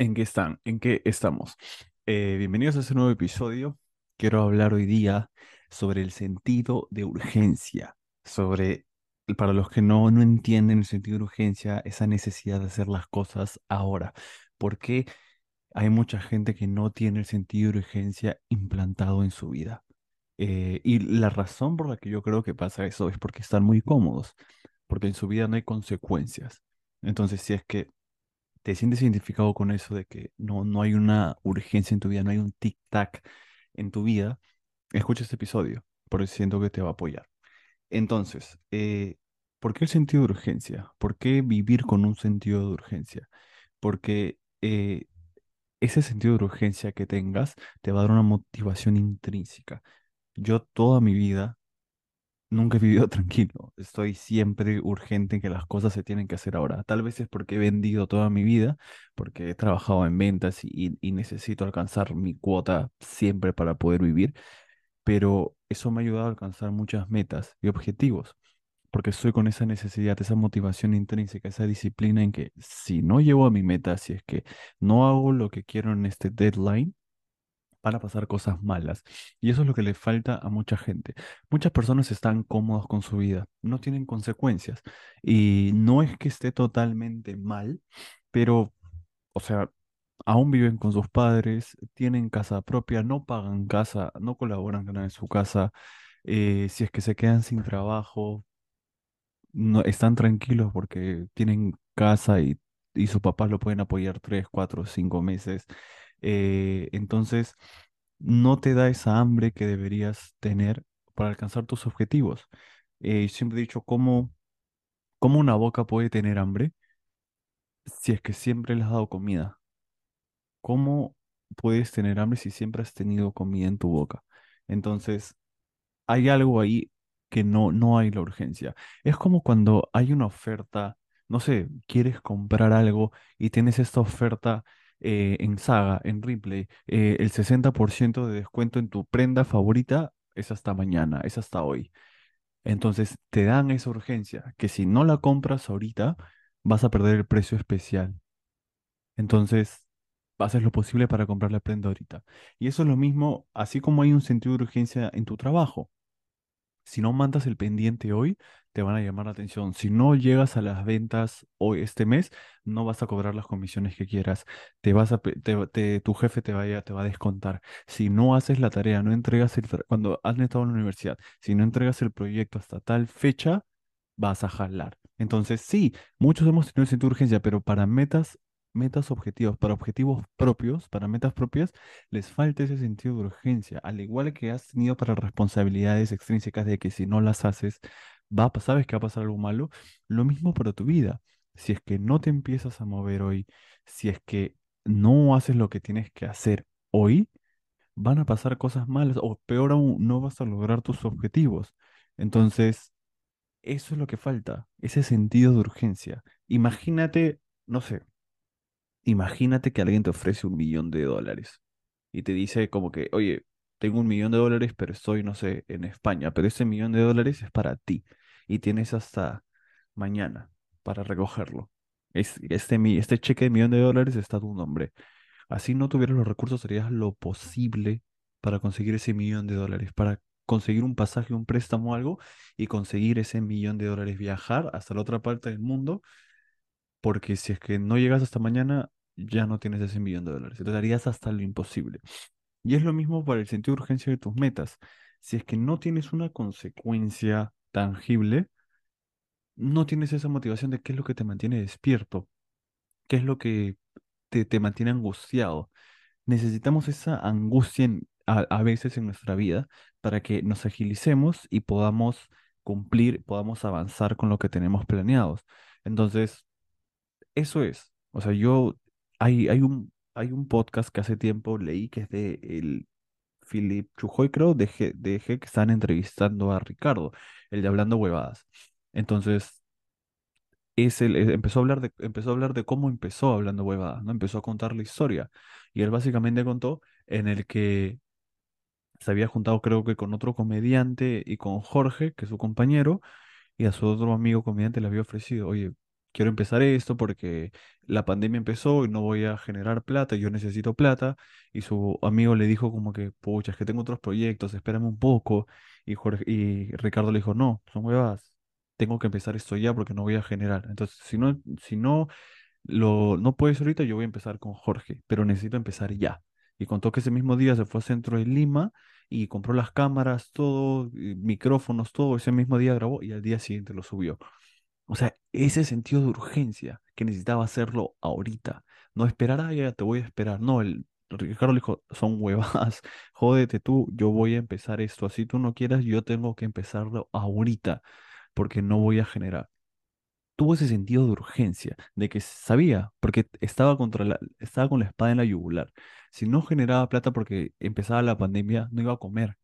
¿En qué están? ¿En qué estamos? Eh, bienvenidos a este nuevo episodio. Quiero hablar hoy día sobre el sentido de urgencia, sobre, para los que no, no entienden el sentido de urgencia, esa necesidad de hacer las cosas ahora. Porque hay mucha gente que no tiene el sentido de urgencia implantado en su vida. Eh, y la razón por la que yo creo que pasa eso es porque están muy cómodos, porque en su vida no hay consecuencias. Entonces, si es que te sientes identificado con eso de que no, no hay una urgencia en tu vida, no hay un tic-tac en tu vida, escucha este episodio, porque siento que te va a apoyar. Entonces, eh, ¿por qué el sentido de urgencia? ¿Por qué vivir con un sentido de urgencia? Porque eh, ese sentido de urgencia que tengas te va a dar una motivación intrínseca. Yo toda mi vida Nunca he vivido tranquilo. Estoy siempre urgente en que las cosas se tienen que hacer ahora. Tal vez es porque he vendido toda mi vida, porque he trabajado en ventas y, necesito alcanzar mi cuota siempre para poder vivir, pero eso me ha ayudado a alcanzar muchas metas y objetivos, porque estoy con esa necesidad, esa motivación intrínseca, esa disciplina en que si no llego a mi meta, si es que no hago lo que quiero en este deadline, van a pasar cosas malas. Y eso es lo que le falta a mucha gente. Muchas personas están cómodos con su vida, no tienen consecuencias. Y no es que esté totalmente mal, pero, o sea, aún viven con sus padres, tienen casa propia, no pagan casa, no colaboran con en su casa. eh, si es que se quedan sin trabajo, no, están tranquilos porque tienen casa y, y sus papás lo pueden apoyar tres, cuatro, cinco meses. Eh, entonces, no te da esa hambre que deberías tener para alcanzar tus objetivos. Eh, siempre he dicho, ¿cómo, cómo una boca puede tener hambre si es que siempre le has dado comida? ¿Cómo puedes tener hambre si siempre has tenido comida en tu boca? Entonces, hay algo ahí que no, no hay la urgencia. Es como cuando hay una oferta, no sé, quieres comprar algo y tienes esta oferta eh, en Saga, en Ripley, eh, el 60% de descuento en tu prenda favorita es hasta mañana, es hasta hoy. Entonces te dan esa urgencia, que si no la compras ahorita, vas a perder el precio especial. Entonces, haces lo posible para comprar la prenda ahorita. Y eso es lo mismo, así como hay un sentido de urgencia en tu trabajo. Si no mandas el pendiente hoy, te van a llamar la atención. Si no llegas a las ventas hoy, este mes, no vas a cobrar las comisiones que quieras. Te vas a, tu jefe te va a descontar. Si no haces la tarea, no entregas el, cuando has estado en la universidad, si no entregas el proyecto hasta tal fecha, vas a jalar. Entonces, sí, muchos hemos tenido esa urgencia, pero para metas, metas objetivos, para objetivos propios, para metas propias, les falta ese sentido de urgencia, al igual que has tenido para responsabilidades extrínsecas de que si no las haces, va a, sabes que va a pasar algo malo, lo mismo para tu vida. Si es que no te empiezas a mover hoy, si es que no haces lo que tienes que hacer hoy, van a pasar cosas malas o peor aún, no vas a lograr tus objetivos. Entonces, eso es lo que falta, ese sentido de urgencia. Imagínate, no sé, imagínate que alguien te ofrece un millón de dólares y te dice como que, oye, tengo un millón de dólares, pero estoy, no sé, en España, pero ese millón de dólares es para ti y tienes hasta mañana para recogerlo. Es, este, este cheque de millón de dólares está a tu nombre. Así no tuvieras los recursos, harías lo posible para conseguir ese millón de dólares, para conseguir un pasaje, un préstamo algo y conseguir ese millón de dólares, viajar hasta la otra parte del mundo, porque si es que no llegas hasta mañana, ya no tienes ese millón de dólares. Entonces harías hasta lo imposible. Y es lo mismo para el sentido de urgencia de tus metas. Si es que no tienes una consecuencia tangible, no tienes esa motivación de qué es lo que te mantiene despierto, qué es lo que te, te mantiene angustiado. Necesitamos esa angustia a, a veces en nuestra vida para que nos agilicemos y podamos cumplir, podamos avanzar con lo que tenemos planeados. Entonces, eso es. O sea, yo, hay, hay un, hay un podcast que hace tiempo leí que es de el Philip Chujoy, creo, de G, de G, que están entrevistando a Ricardo, el de Hablando Huevadas. Entonces, es el, eh, empezó a hablar de, empezó a hablar de cómo empezó Hablando Huevadas, ¿no? Empezó a contar la historia. Y él básicamente contó en el que se había juntado creo que con otro comediante y con Jorge, que es su compañero, y a su otro amigo comediante le había ofrecido, oye, quiero empezar esto porque la pandemia empezó y no voy a generar plata, yo necesito plata. Y su amigo le dijo como que, pucha, es que tengo otros proyectos, espérame un poco. Y, Jorge, y Ricardo le dijo, no, son huevas, tengo que empezar esto ya porque no voy a generar. Entonces, si no, si no lo, no puedes ahorita, yo voy a empezar con Jorge, pero necesito empezar ya. Y contó que ese mismo día se fue al centro de Lima y compró las cámaras, todo, micrófonos, todo. Ese mismo día grabó y al día siguiente lo subió. O sea, ese sentido de urgencia que necesitaba hacerlo ahorita. No esperar, ah, ya te voy a esperar. No, el Ricardo le dijo, son huevadas, jódete tú, yo voy a empezar esto. Así tú no quieras, yo tengo que empezarlo ahorita, porque no voy a generar. Tuvo ese sentido de urgencia, de que sabía, porque estaba contra estaba con la espada en la yugular. Si no generaba plata porque empezaba la pandemia, no iba a comer.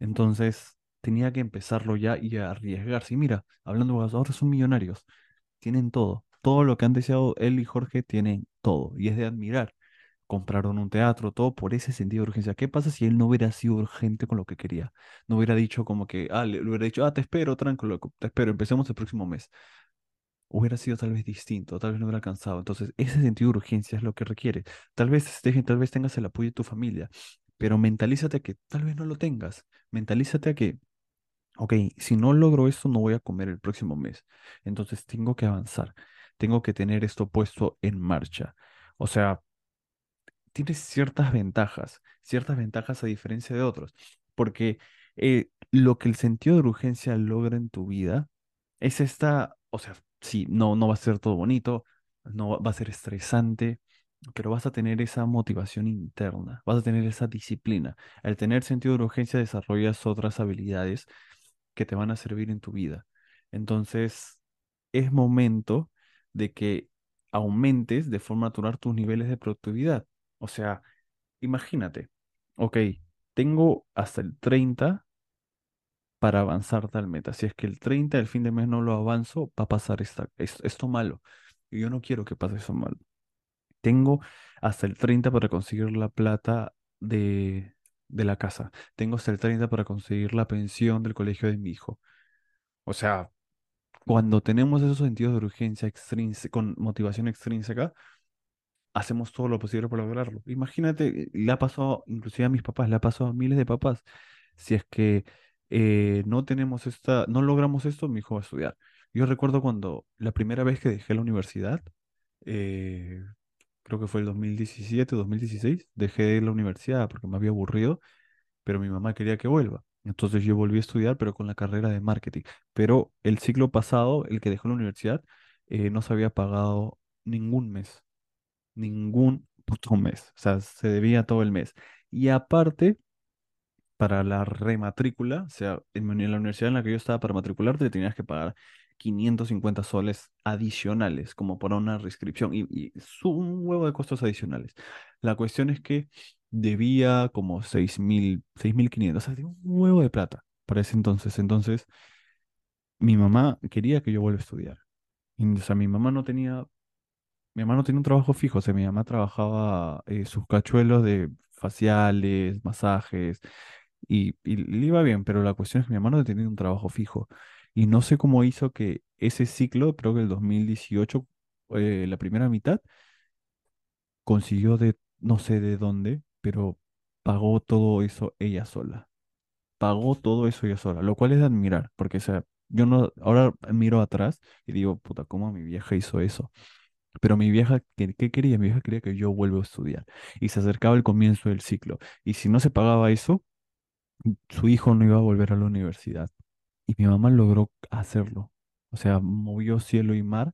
Entonces tenía que empezarlo ya y arriesgarse. Y mira, hablando de ahora son millonarios, tienen todo. Todo lo que han deseado él y Jorge tienen todo. Y es de admirar. Compraron un teatro, todo por ese sentido de urgencia. ¿Qué pasa si él no hubiera sido urgente con lo que quería? No hubiera dicho como que, ah, le, hubiera dicho, ah, te espero, tranquilo, te espero, empecemos el próximo mes. Hubiera sido tal vez distinto, tal vez no hubiera alcanzado. Entonces, ese sentido de urgencia es lo que requiere. Tal vez, tal vez tengas el apoyo de tu familia, pero mentalízate a que tal vez no lo tengas. Mentalízate a que Ok, si no logro esto, no voy a comer el próximo mes. Entonces tengo que avanzar. Tengo que tener esto puesto en marcha. O sea, tienes ciertas ventajas, ciertas ventajas a diferencia de otros. Porque eh, lo que el sentido de urgencia logra en tu vida es esta, o sea, sí, no, no va a ser todo bonito, no va a ser estresante, pero vas a tener esa motivación interna, vas a tener esa disciplina. Al tener sentido de urgencia desarrollas otras habilidades que te van a servir en tu vida. Entonces, es momento de que aumentes de forma natural tus niveles de productividad. O sea, imagínate, ok, tengo hasta el 30 para avanzar tal meta. Si es que el 30 del fin de mes no lo avanzo, va a pasar esta, es- esto malo. Y yo no quiero que pase eso malo. Tengo hasta el 30 para conseguir la plata de, de la casa. Tengo hasta el 30 para conseguir la pensión del colegio de mi hijo. O sea, cuando tenemos esos sentidos de urgencia extrínseca, con motivación extrínseca, hacemos todo lo posible para lograrlo. Imagínate, le ha pasado inclusive a mis papás, le ha pasado a miles de papás. Si es que eh, no tenemos esta, no logramos esto, mi hijo va a estudiar. Yo recuerdo cuando la primera vez que dejé la universidad, eh, creo que fue el 2017, 2016, dejé la universidad porque me había aburrido pero mi mamá quería que vuelva. Entonces yo volví a estudiar, pero con la carrera de marketing. Pero el ciclo pasado, el que dejó la universidad, eh, no se había pagado ningún mes, ningún puto mes. O sea, se debía todo el mes. Y aparte, para la rematrícula, o sea, en la universidad en la que yo estaba para matricularte, tenías que pagar 550 soles adicionales, como por una reinscripción, y, y un huevo de costos adicionales. La cuestión es que debía como seis mil, 6.500, o sea, un huevo de plata para ese entonces. Entonces, mi mamá quería que yo vuelva a estudiar. Y, o sea, mi mamá no tenía mi mamá no tenía un trabajo fijo, o sea, mi mamá trabajaba eh, sus cachuelos de faciales, masajes, y, y le iba bien, pero la cuestión es que mi mamá no tenía un trabajo fijo. Y no sé cómo hizo que ese ciclo, creo que el 2018, eh, la primera mitad, consiguió de, no sé de dónde, pero pagó todo eso ella sola. Pagó todo eso ella sola, lo cual es de admirar, porque, sea, yo no, ahora miro atrás y digo, puta, ¿cómo mi vieja hizo eso? Pero mi vieja, ¿qué, qué quería? Mi vieja quería que yo vuelva a estudiar. Y se acercaba el comienzo del ciclo. Y si no se pagaba eso, su hijo no iba a volver a la universidad. Y mi mamá logró hacerlo. O sea, movió cielo y mar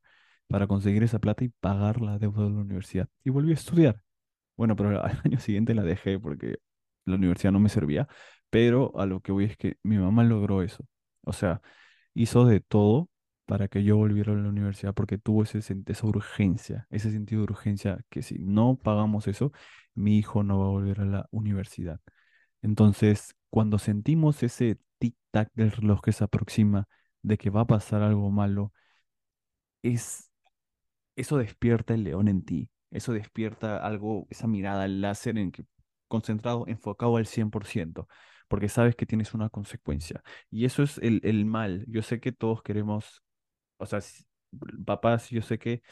para conseguir esa plata y pagar la deuda de la universidad. Y volvió a estudiar. Bueno, pero al año siguiente la dejé porque la universidad no me servía. Pero a lo que voy es que mi mamá logró eso. O sea, hizo de todo para que yo volviera a la universidad porque tuvo ese, esa urgencia, ese sentido de urgencia que si no pagamos eso, mi hijo no va a volver a la universidad. Entonces, cuando sentimos ese tic-tac del reloj que se aproxima de que va a pasar algo malo, es eso despierta el león en ti, eso despierta algo, esa mirada láser en concentrado, enfocado al 100%, porque sabes que tienes una consecuencia. Y eso es el, el mal. Yo sé que todos queremos, o sea, papás, yo sé que,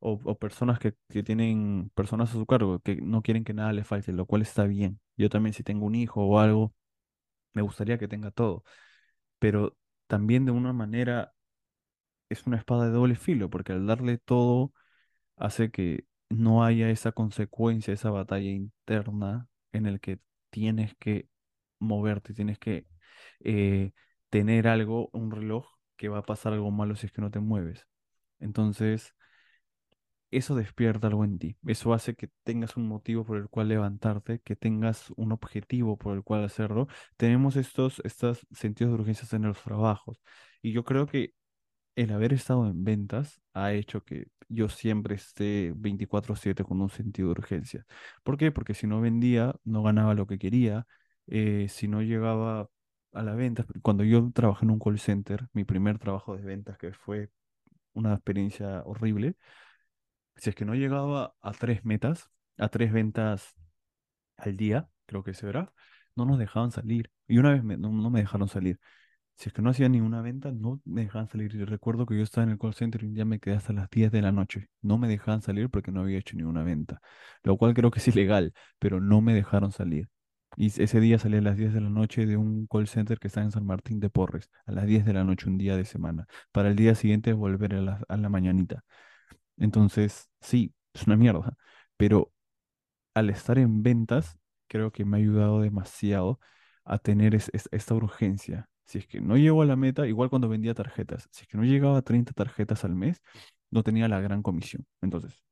o, personas que, que tienen personas a su cargo, que no quieren que nada le falte, lo cual está bien. Yo también si tengo un hijo o algo, me gustaría que tenga todo, pero también de una manera es una espada de doble filo, porque al darle todo hace que no haya esa consecuencia, esa batalla interna en el que tienes que moverte, tienes que eh, tener algo, un reloj, que va a pasar algo malo si es que no te mueves. Entonces, eso despierta algo en ti. Eso hace que tengas un motivo por el cual levantarte, que tengas un objetivo por el cual hacerlo. Tenemos estos, estos sentidos de urgencia en los trabajos. Y yo creo que el haber estado en ventas ha hecho que yo siempre esté 24/7 con un sentido de urgencia. ¿Por qué? Porque si no vendía, no ganaba lo que quería. eh, si no llegaba a la venta, cuando yo trabajé en un call center, mi primer trabajo de ventas, que fue una experiencia horrible, si es que no llegaba a tres metas, a tres ventas al día, creo que se verá, no nos dejaban salir. Y una vez me- no, no me dejaron salir. Si es que no hacía ninguna venta, no me dejaban salir. Y recuerdo que yo estaba en el call center y ya me quedé hasta las 10 de la noche. No me dejaban salir porque no había hecho ninguna venta. Lo cual creo que es ilegal, pero no me dejaron salir. Y ese día salí a las 10 de la noche de un call center que está en San Martín de Porres, a las 10 de la noche, un día de semana, para el día siguiente volver a la, a la mañanita. Entonces, sí, es una mierda, pero al estar en ventas, creo que me ha ayudado demasiado a tener es- es- esta urgencia. Si es que no llego a la meta, igual cuando vendía tarjetas, si es que no llegaba a 30 tarjetas al mes, no tenía la gran comisión. Entonces,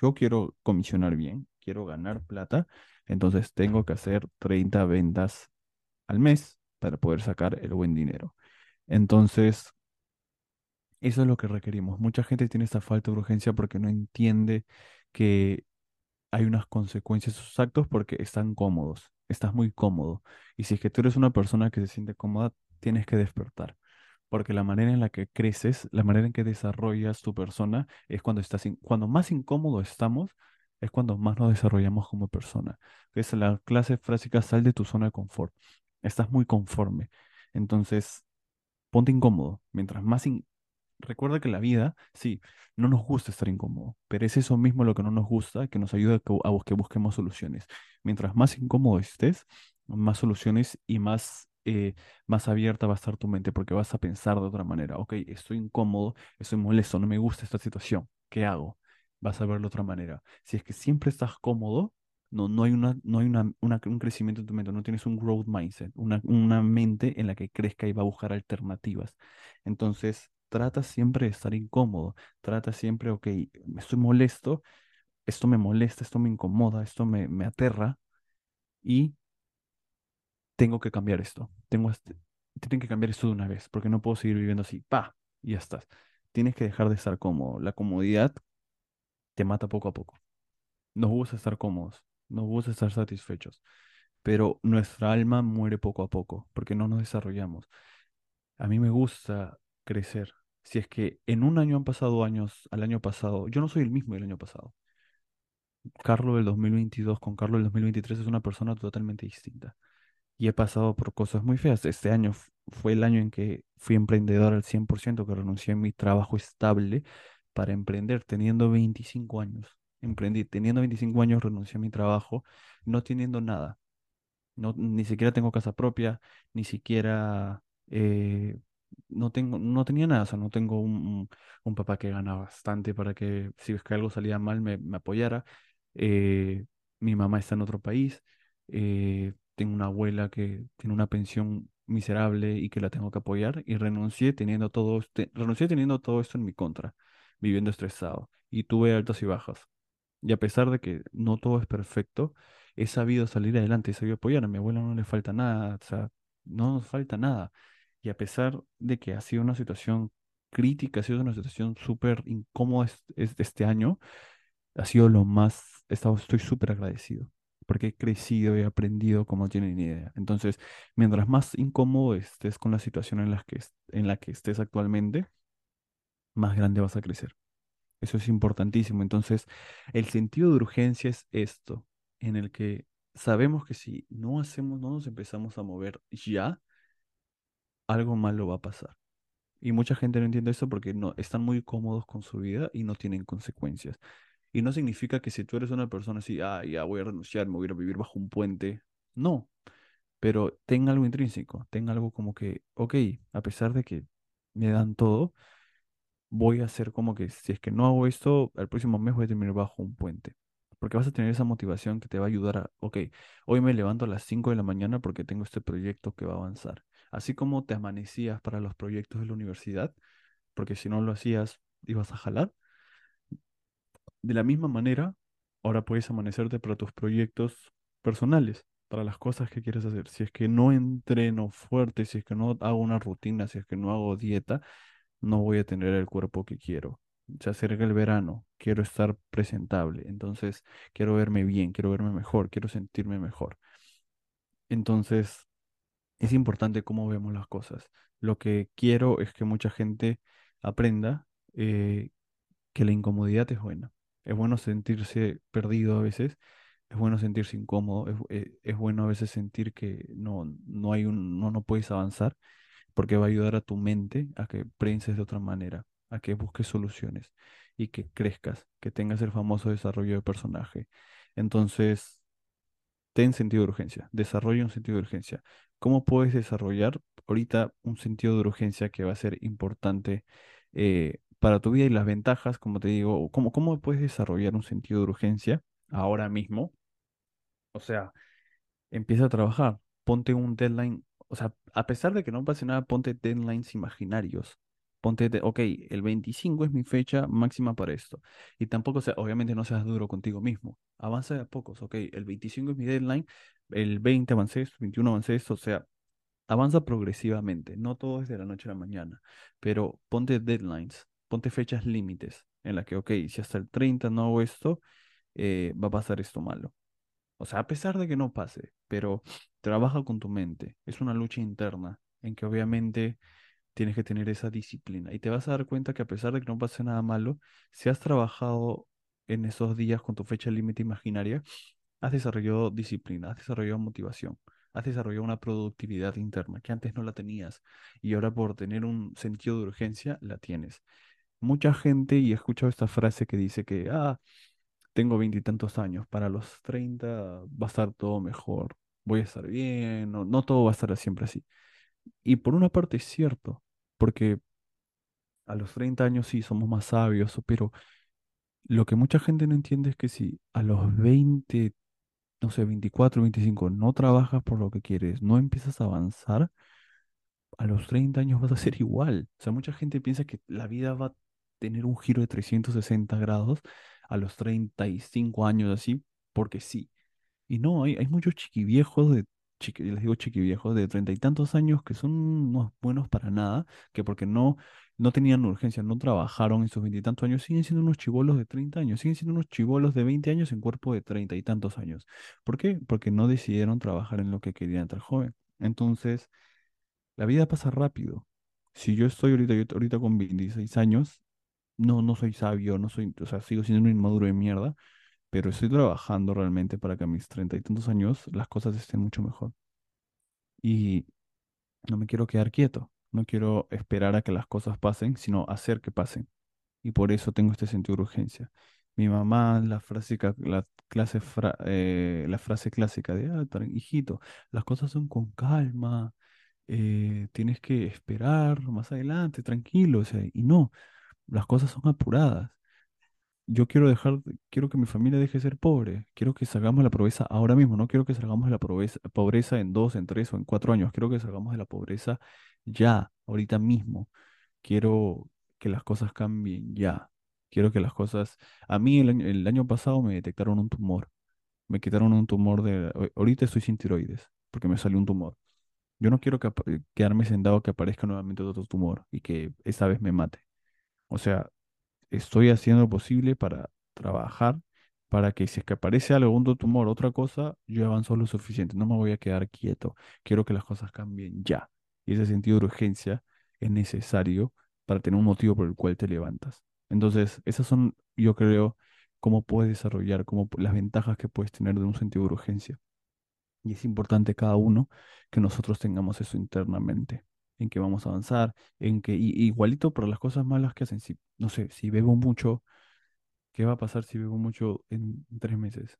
yo quiero comisionar bien, quiero ganar plata, entonces tengo que hacer 30 ventas al mes para poder sacar el buen dinero. Entonces, eso es lo que requerimos. Mucha gente tiene esta falta de urgencia porque no entiende que hay unas consecuencias a sus actos porque están cómodos, estás muy cómodo. Y si es que tú eres una persona que se siente cómoda, tienes que despertar. Porque la manera en la que creces, la manera en que desarrollas tu persona, es cuando estás, cuando más incómodo estamos, es cuando más nos desarrollamos como persona. Es la clase frásica, sal de tu zona de confort. Estás muy conforme. Entonces, ponte incómodo. Mientras más, in- Recuerda que la vida, sí, no nos gusta estar incómodo, pero es eso mismo lo que no nos gusta, que nos ayuda a que, busquemos soluciones. Mientras más incómodo estés, más soluciones y más, eh, más abierta va a estar tu mente, porque vas a pensar de otra manera. Ok, estoy incómodo, estoy molesto, no me gusta esta situación. ¿Qué hago? Vas a verlo de otra manera. Si es que siempre estás cómodo, no, no hay una, no hay una- un crecimiento en tu mente, no tienes un growth mindset, una, una mente en la que crezca y va a buscar alternativas. Entonces, trata siempre de estar incómodo, trata siempre, ok, estoy molesto, esto me molesta, esto me incomoda, esto me, me aterra y tengo que cambiar esto. Tengo este- tienen que cambiar esto de una vez, porque no puedo seguir viviendo así, pa, y ya estás. Tienes que dejar de estar cómodo. La comodidad te mata poco a poco. Nos gusta estar cómodos, nos gusta estar satisfechos, pero nuestra alma muere poco a poco, porque no nos desarrollamos. A mí me gusta crecer. Si es que en un año han pasado años al año pasado, yo no soy el mismo del año pasado. Carlos del 2022 con Carlos del 2023 es una persona totalmente distinta. Y he pasado por cosas muy feas. Este año fue el año en que fui emprendedor al 100%, que renuncié a mi trabajo estable para emprender teniendo 25 años. Emprendí teniendo 25 años, renuncié a mi trabajo, no teniendo nada. No, ni siquiera tengo casa propia, ni siquiera eh, no tengo, no tenía nada, o sea, no tengo un, un- papá que gana bastante para que si es que algo salía mal me, me apoyara. Eh, mi mamá está en otro país. eh, tengo una abuela que tiene una pensión miserable y que la tengo que apoyar. Y renuncié teniendo todo, este- renuncié teniendo todo esto en mi contra, viviendo estresado. Y tuve altas y bajas. Y a pesar de que no todo es perfecto, he sabido salir adelante, he sabido apoyar. A mi abuela no le falta nada, o sea, no nos falta nada. Y a pesar de que ha sido una situación crítica, ha sido una situación súper incómoda es- es- este año, ha sido lo más, estoy súper agradecido, porque he crecido y he aprendido como no tienen idea. Entonces, mientras más incómodo estés con la situación en la que, en la que estés actualmente, más grande vas a crecer. Eso es importantísimo. Entonces, el sentido de urgencia es esto, en el que sabemos que si no hacemos, no nos empezamos a mover ya, algo malo va a pasar. Y mucha gente no entiende eso porque no, están muy cómodos con su vida y no tienen consecuencias. Y no significa que si tú eres una persona así, ah, ya voy a renunciar, me voy a ir a vivir bajo un puente. No, pero ten algo intrínseco, ten algo como que, ok, a pesar de que me dan todo, voy a hacer como que si es que no hago esto, el próximo mes voy a terminar bajo un puente. Porque vas a tener esa motivación que te va a ayudar a, ok, hoy me levanto a las 5 de la mañana porque tengo este proyecto que va a avanzar. Así como te amanecías para los proyectos de la universidad, porque si no lo hacías, ibas a jalar. De la misma manera, ahora puedes amanecerte para tus proyectos personales, para las cosas que quieres hacer. Si es que no entreno fuerte, si es que no hago una rutina, si es que no hago dieta, no voy a tener el cuerpo que quiero. Se acerca el verano, quiero estar presentable, entonces quiero verme bien, quiero verme mejor, quiero sentirme mejor. Entonces, es importante cómo vemos las cosas. Lo que quiero es que mucha gente aprenda eh, que la incomodidad es buena. Es bueno sentirse perdido a veces, es bueno sentirse incómodo, es, eh, es bueno a veces sentir que no, no hay un, no, no puedes avanzar porque va a ayudar a tu mente a que pienses de otra manera, a que busques soluciones y que crezcas, que tengas el famoso desarrollo de personaje. Entonces, ten sentido de urgencia, desarrolla un sentido de urgencia. ¿Cómo puedes desarrollar ahorita un sentido de urgencia que va a ser importante eh, para tu vida y las ventajas, como te digo, cómo, cómo puedes desarrollar un sentido de urgencia ahora mismo? O sea, empieza a trabajar, ponte un deadline, o sea, a pesar de que no pase nada, ponte deadlines imaginarios. Ponte, de- ok, el 25 es mi fecha máxima para esto. Y tampoco, sea, obviamente no seas duro contigo mismo. Avanza de a pocos, ok, el 25 es mi deadline, el 20 avancé esto, 21 avancé esto, o sea, avanza progresivamente. No todo es de la noche a la mañana, pero ponte deadlines, ponte fechas límites en las que, ok, si hasta el 30 no hago esto, eh, va a pasar esto malo. O sea, a pesar de que no pase, pero trabaja con tu mente. Es una lucha interna en que obviamente tienes que tener esa disciplina. Y te vas a dar cuenta que a pesar de que no pase nada malo, si has trabajado en esos días con tu fecha límite imaginaria, has desarrollado disciplina, has desarrollado motivación, has desarrollado una productividad interna que antes no la tenías y ahora por tener un sentido de urgencia la tienes. Mucha gente, y he escuchado esta frase que dice que, ah, tengo veintitantos años, para los 30 va a estar todo mejor, voy a estar bien, no todo va a estar siempre así. Y por una parte es cierto, porque a los 30 años sí somos más sabios, pero lo que mucha gente no entiende es que si a los 20 no sé, 24 25 no trabajas por lo que quieres, no empiezas a avanzar, a los 30 años vas a ser igual. O sea, mucha gente piensa que la vida va a tener un giro de 360 grados a los 35 años así, porque sí. Y no, hay, hay muchos chiquiviejos de, chiqui- les digo chiquiviejos, de treinta y tantos años que son unos buenos para nada, que porque no, no tenían urgencia, no trabajaron en sus veintitantos años, siguen siendo unos chibolos de 30 años, siguen siendo unos chibolos de 20 años en cuerpo de treinta y tantos años. ¿Por qué? Porque no decidieron trabajar en lo que querían tan joven. Entonces, la vida pasa rápido. Si yo estoy ahorita, yo ahorita con 26 años, no, no soy sabio, no soy, o sea, sigo siendo un inmaduro de mierda pero estoy trabajando realmente para que a mis treinta y tantos años las cosas estén mucho mejor. Y no me quiero quedar quieto, no quiero esperar a que las cosas pasen, sino hacer que pasen. Y por eso tengo este sentido de urgencia. Mi mamá, la frase, la clase fra- eh, clásica de, ah, hijito, las cosas son con calma, eh, tienes que esperar más adelante, tranquilo, o sea, y no, las cosas son apuradas. Yo quiero dejar, quiero que mi familia deje de ser pobre. Quiero que salgamos de la pobreza ahora mismo. No quiero que salgamos de la pobreza, pobreza en dos, en tres o en cuatro años. Quiero que salgamos de la pobreza ya, ahorita mismo. Quiero que las cosas cambien ya. Quiero que las cosas... A mí el año, el año pasado me detectaron un tumor. Me quitaron un tumor de... ahor- Ahorita estoy sin tiroides porque me salió un tumor. Yo no quiero que apa- quedarme sentado que aparezca nuevamente otro tumor y que esta vez me mate. O sea, estoy haciendo lo posible para trabajar para que si es que aparece algo, un tumor, otra cosa, yo avanzo lo suficiente, no me voy a quedar quieto, quiero que las cosas cambien ya. Y ese sentido de urgencia es necesario para tener un motivo por el cual te levantas. Entonces, esas son, yo creo, cómo puedes desarrollar, cómo, las ventajas que puedes tener de un sentido de urgencia. Y es importante cada uno que nosotros tengamos eso internamente. En que vamos a avanzar, en que y- igualito por las cosas malas que hacen. Si, no sé, si bebo mucho, ¿qué va a pasar si bebo mucho en tres meses?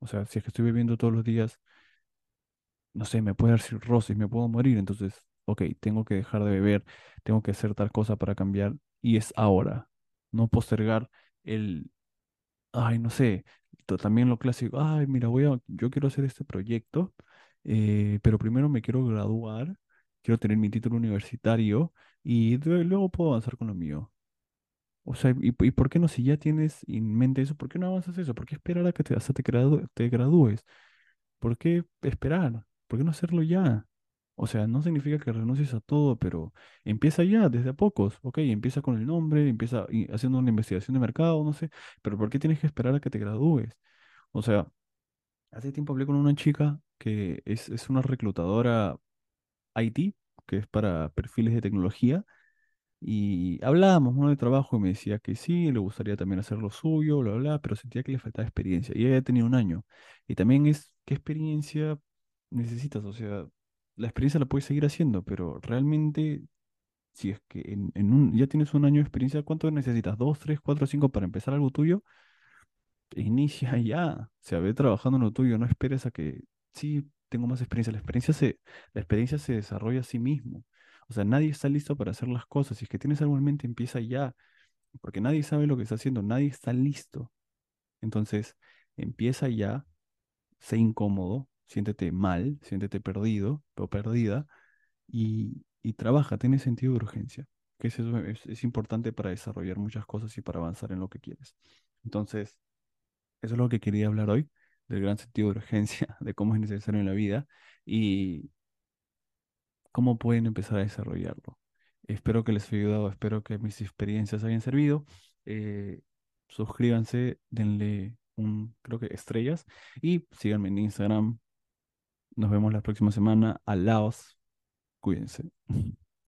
O sea, si es que estoy bebiendo todos los días, no sé, me puede dar cirrosis, me puedo morir. Entonces, ok, tengo que dejar de beber, tengo que hacer tal cosa para cambiar y es ahora. No postergar el, ay, no sé, también lo clásico, ay, mira, voy a, yo quiero hacer este proyecto, eh, pero primero me quiero graduar, quiero tener mi título universitario y luego puedo avanzar con lo mío. O sea, ¿y, por qué no, si ya tienes en mente eso, por qué no avanzas eso? ¿Por qué esperar a que te, hasta te, gradu- te gradúes? ¿Por qué esperar? ¿Por qué no hacerlo ya? O sea, no significa que renuncies a todo, pero empieza ya, desde a pocos. Ok, empieza con el nombre, empieza haciendo una investigación de mercado, no sé, pero ¿por qué tienes que esperar a que te gradúes? O sea, hace tiempo hablé con una chica que es, es una reclutadora IT, que es para perfiles de tecnología, y hablábamos, ¿no? de trabajo y me decía que sí, le gustaría también hacer lo suyo, bla, bla, pero sentía que le faltaba experiencia. Y ella ya tenía un año. Y también es, ¿qué experiencia necesitas? O sea, la experiencia la puedes seguir haciendo, pero realmente, si es que en, en un, ya tienes un año de experiencia, ¿cuánto necesitas? ¿Dos, tres, cuatro, cinco para empezar algo tuyo? Inicia ya. O sea, ve trabajando en lo tuyo, no esperes a que, sí, tengo más experiencia. La experiencia se, la experiencia se desarrolla a sí mismo. O sea, nadie está listo para hacer las cosas. Si es que tienes algo en mente, empieza ya porque nadie sabe lo que está haciendo, nadie está listo. Entonces, empieza ya, sé incómodo, siéntete mal, siéntete perdido o perdida y, y trabaja, tiene sentido de urgencia, que es, eso es, es importante para desarrollar muchas cosas y para avanzar en lo que quieres. Entonces, eso es lo que quería hablar hoy, del gran sentido de urgencia, de cómo es necesario en la vida y cómo pueden empezar a desarrollarlo. Espero que les haya ayudado, espero que mis experiencias hayan servido. Eh, suscríbanse, denle un, creo que estrellas y síganme en Instagram. Nos vemos la próxima semana. Alaos, cuídense.